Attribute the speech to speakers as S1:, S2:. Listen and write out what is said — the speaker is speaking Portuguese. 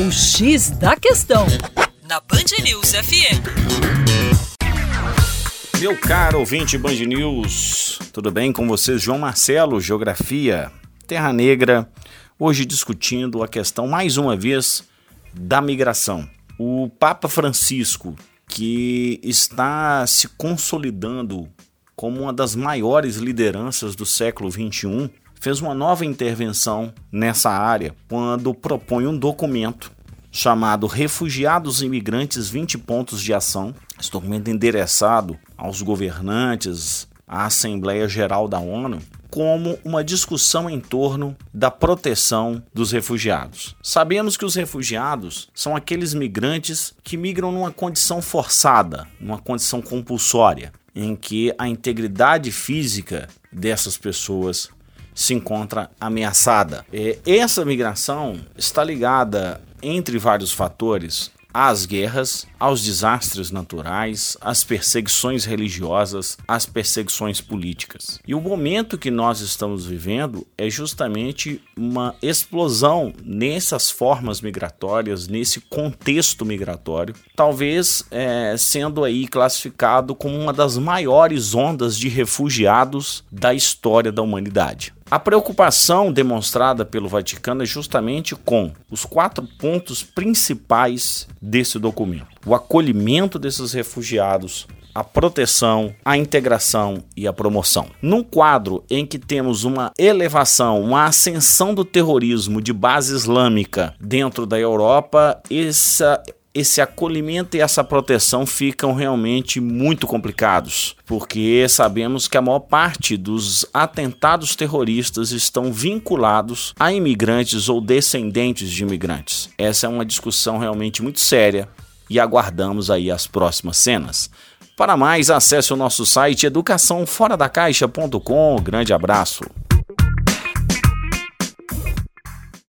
S1: O X da Questão, na Band News FM.
S2: Meu caro ouvinte Band News, tudo bem com vocês? João Marcelo, Geografia, Terra Negra, hoje discutindo a questão, mais uma vez, da migração. O Papa Francisco, que está se consolidando como uma das maiores lideranças do século XXI, fez uma nova intervenção nessa área quando propõe um documento chamado Refugiados e Imigrantes 20 Pontos de Ação. Esse documento endereçado aos governantes, à Assembleia Geral da ONU, como uma discussão em torno da proteção dos refugiados. Sabemos que os refugiados são aqueles migrantes que migram numa condição forçada, numa condição compulsória, em que a integridade física dessas pessoas se encontra ameaçada. essa migração está ligada, entre vários fatores, às guerras, aos desastres naturais, às perseguições religiosas, às perseguições políticas. E o momento que nós estamos vivendo é justamente uma explosão nessas formas migratórias, nesse contexto migratório, talvez é, sendo aí classificado como uma das maiores ondas de refugiados da história da humanidade. A preocupação demonstrada pelo Vaticano é justamente com os quatro pontos principais desse documento: o acolhimento desses refugiados, a proteção, a integração e a promoção. Num quadro em que temos uma elevação, uma ascensão do terrorismo de base islâmica dentro da Europa, essa esse acolhimento e essa proteção ficam realmente muito complicados, porque sabemos que a maior parte dos atentados terroristas estão vinculados a imigrantes ou descendentes de imigrantes. Essa é uma discussão realmente muito séria e aguardamos aí as próximas cenas. Para mais, acesse o nosso site educaçãoforadacaixa.com. Grande abraço.